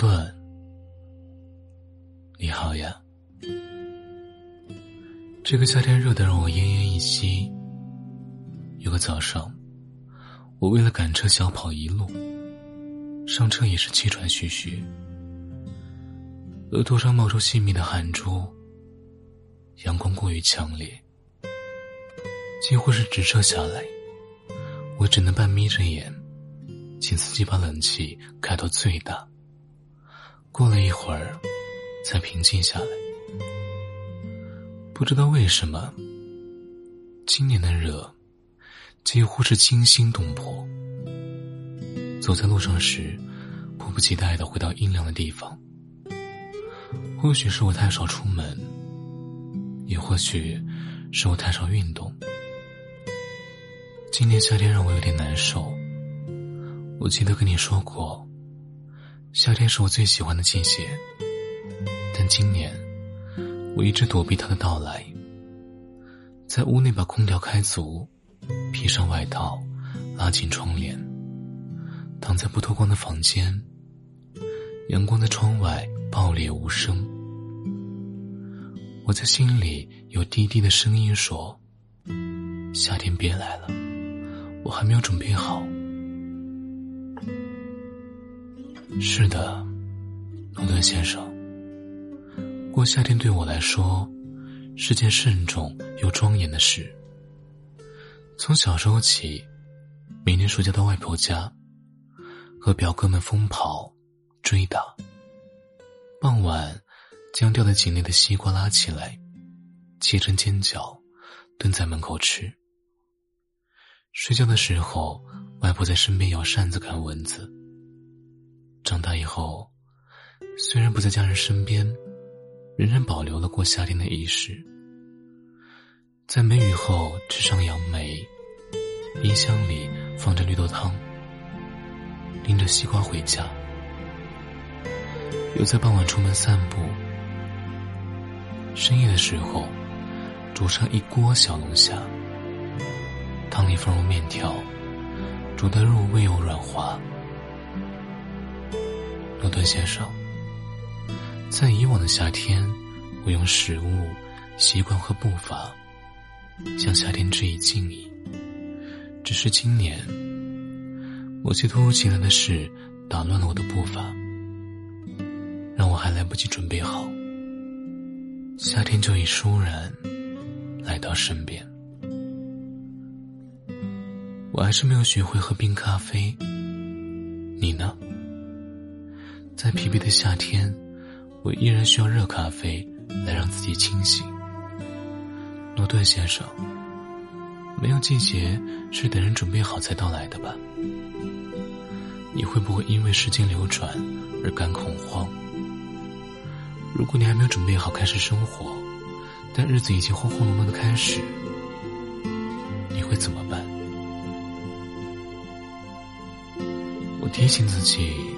顿，你好呀。这个夏天热得让我奄奄一息。有个早上，我为了赶车小跑一路，上车也是气喘吁吁，额头上冒出细密的汗珠。阳光过于强烈，几乎是直射下来，我只能半眯着眼，请司机把冷气开到最大。过了一会儿，才平静下来。不知道为什么，今年的热几乎是惊心动魄。走在路上时，迫不及待的回到阴凉的地方。或许是我太少出门，也或许是我太少运动。今年夏天让我有点难受。我记得跟你说过。夏天是我最喜欢的季节，但今年我一直躲避它的到来。在屋内把空调开足，披上外套，拉紧窗帘，躺在不透光的房间，阳光在窗外爆裂无声。我在心里有低低的声音说：“夏天别来了，我还没有准备好。”是的，诺顿先生。过夏天对我来说是件慎重又庄严的事。从小时候起，每年暑假到外婆家，和表哥们疯跑、追打。傍晚，将掉在井内的西瓜拉起来，切成尖角，蹲在门口吃。睡觉的时候，外婆在身边摇扇子赶蚊子。长大以后，虽然不在家人身边，仍然保留了过夏天的仪式。在梅雨后吃上杨梅，冰箱里放着绿豆汤，拎着西瓜回家。又在傍晚出门散步，深夜的时候煮上一锅小龙虾，汤里放入面条，煮的入味又软滑。诺顿先生，在以往的夏天，我用食物、习惯和步伐向夏天致以敬意。只是今年，某些突如其来的事打乱了我的步伐，让我还来不及准备好，夏天就已倏然来到身边。我还是没有学会喝冰咖啡，你呢？在疲惫的夏天，我依然需要热咖啡来让自己清醒。诺顿先生，没有季节是等人准备好才到来的吧？你会不会因为时间流转而感恐慌？如果你还没有准备好开始生活，但日子已经轰轰隆隆的开始，你会怎么办？我提醒自己。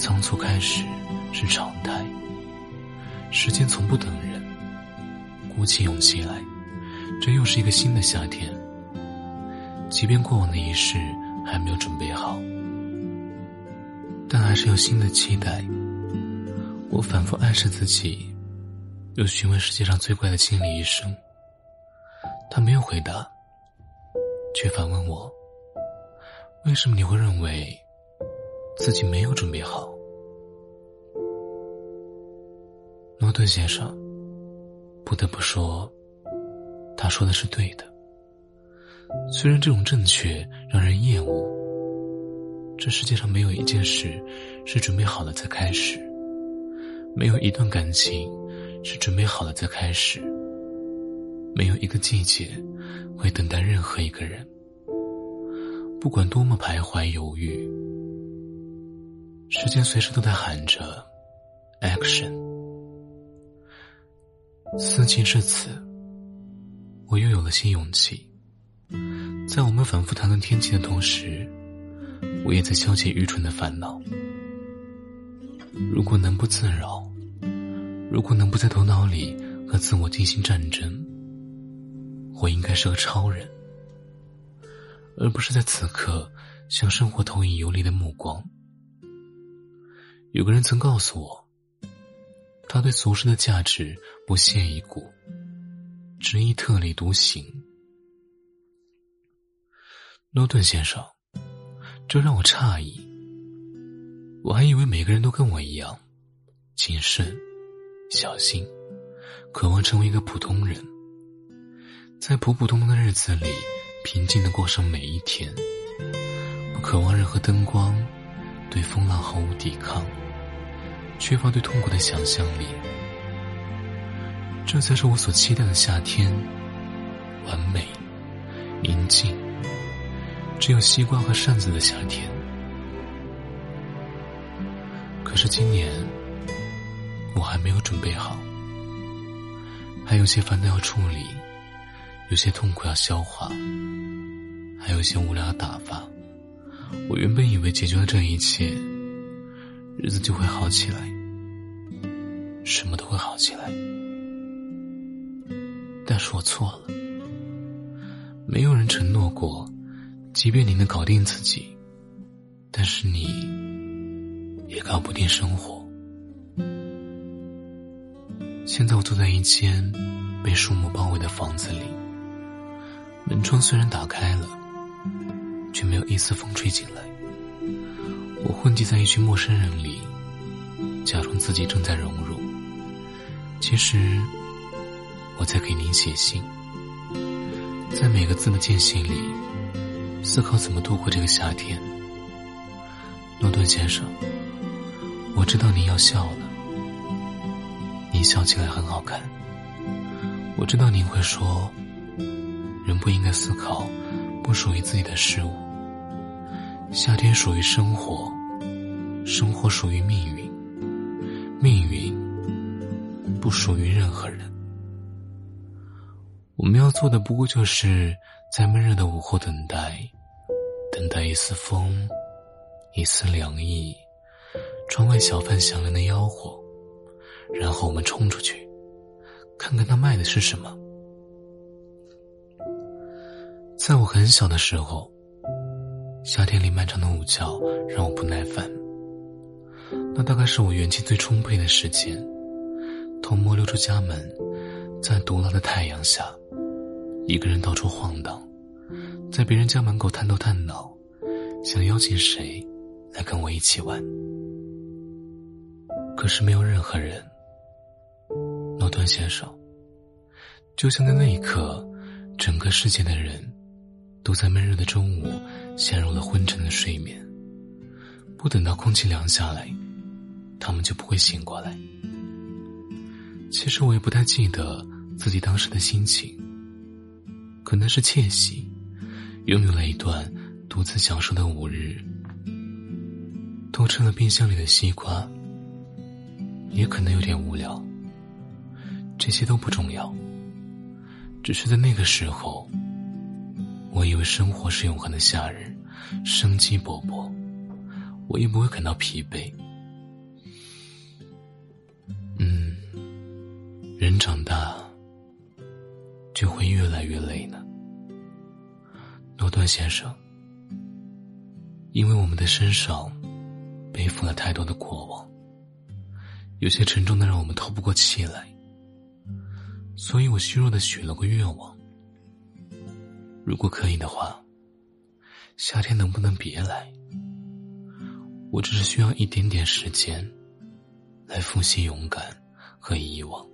仓促开始是常态，时间从不等人。鼓起勇气来，这又是一个新的夏天。即便过往的仪式还没有准备好，但还是有新的期待。我反复暗示自己，又询问世界上最怪的心理医生。他没有回答，却反问我：为什么你会认为？自己没有准备好，诺顿先生。不得不说，他说的是对的。虽然这种正确让人厌恶，这世界上没有一件事是准备好了才开始，没有一段感情是准备好了再开始，没有一个季节会等待任何一个人，不管多么徘徊犹豫。时间随时都在喊着 “action”。四季至此，我又有了新勇气。在我们反复谈论天气的同时，我也在消解愚蠢的烦恼。如果能不自扰，如果能不在头脑里和自我进行战争，我应该是个超人，而不是在此刻向生活投以游离的目光。有个人曾告诉我，他对俗世的价值不屑一顾，执意特立独行。诺顿先生，这让我诧异。我还以为每个人都跟我一样，谨慎、小心，渴望成为一个普通人，在普普通通的日子里平静的过上每一天，不渴望任何灯光，对风浪毫无抵抗，缺乏对痛苦的想象力。这才是我所期待的夏天，完美、宁静，只有西瓜和扇子的夏天。可是今年，我还没有准备好，还有些烦恼要处理，有些痛苦要消化，还有些无聊要打发。我原本以为解决了这一切，日子就会好起来，什么都会好起来。但是我错了，没有人承诺过，即便你能搞定自己，但是你。也搞不定生活。现在我坐在一间被树木包围的房子里，门窗虽然打开了，却没有一丝风吹进来。我混迹在一群陌生人里，假装自己正在融入，其实我在给您写信，在每个字的间隙里思考怎么度过这个夏天。诺顿先生。我知道您要笑了，您笑起来很好看。我知道您会说，人不应该思考不属于自己的事物。夏天属于生活，生活属于命运，命运不属于任何人。我们要做的不过就是在闷热的午后等待，等待一丝风，一丝凉意。窗外小贩响亮的吆喝，然后我们冲出去，看看他卖的是什么。在我很小的时候，夏天里漫长的午觉让我不耐烦。那大概是我元气最充沛的时间，偷摸溜出家门，在毒辣的太阳下，一个人到处晃荡，在别人家门口探头探脑，想邀请谁来跟我一起玩。可是没有任何人，诺顿先生，就像在那一刻，整个世界的人都在闷热的中午陷入了昏沉的睡眠，不等到空气凉下来，他们就不会醒过来。其实我也不太记得自己当时的心情，可能是窃喜，拥有了一段独自享受的午日，偷吃了冰箱里的西瓜。也可能有点无聊，这些都不重要。只是在那个时候，我以为生活是永恒的夏日，生机勃勃，我也不会感到疲惫。嗯，人长大就会越来越累呢，诺顿先生，因为我们的身上背负了太多的过往。有些沉重的让我们透不过气来，所以我虚弱的许了个愿望：如果可以的话，夏天能不能别来？我只是需要一点点时间，来复习勇敢和遗忘。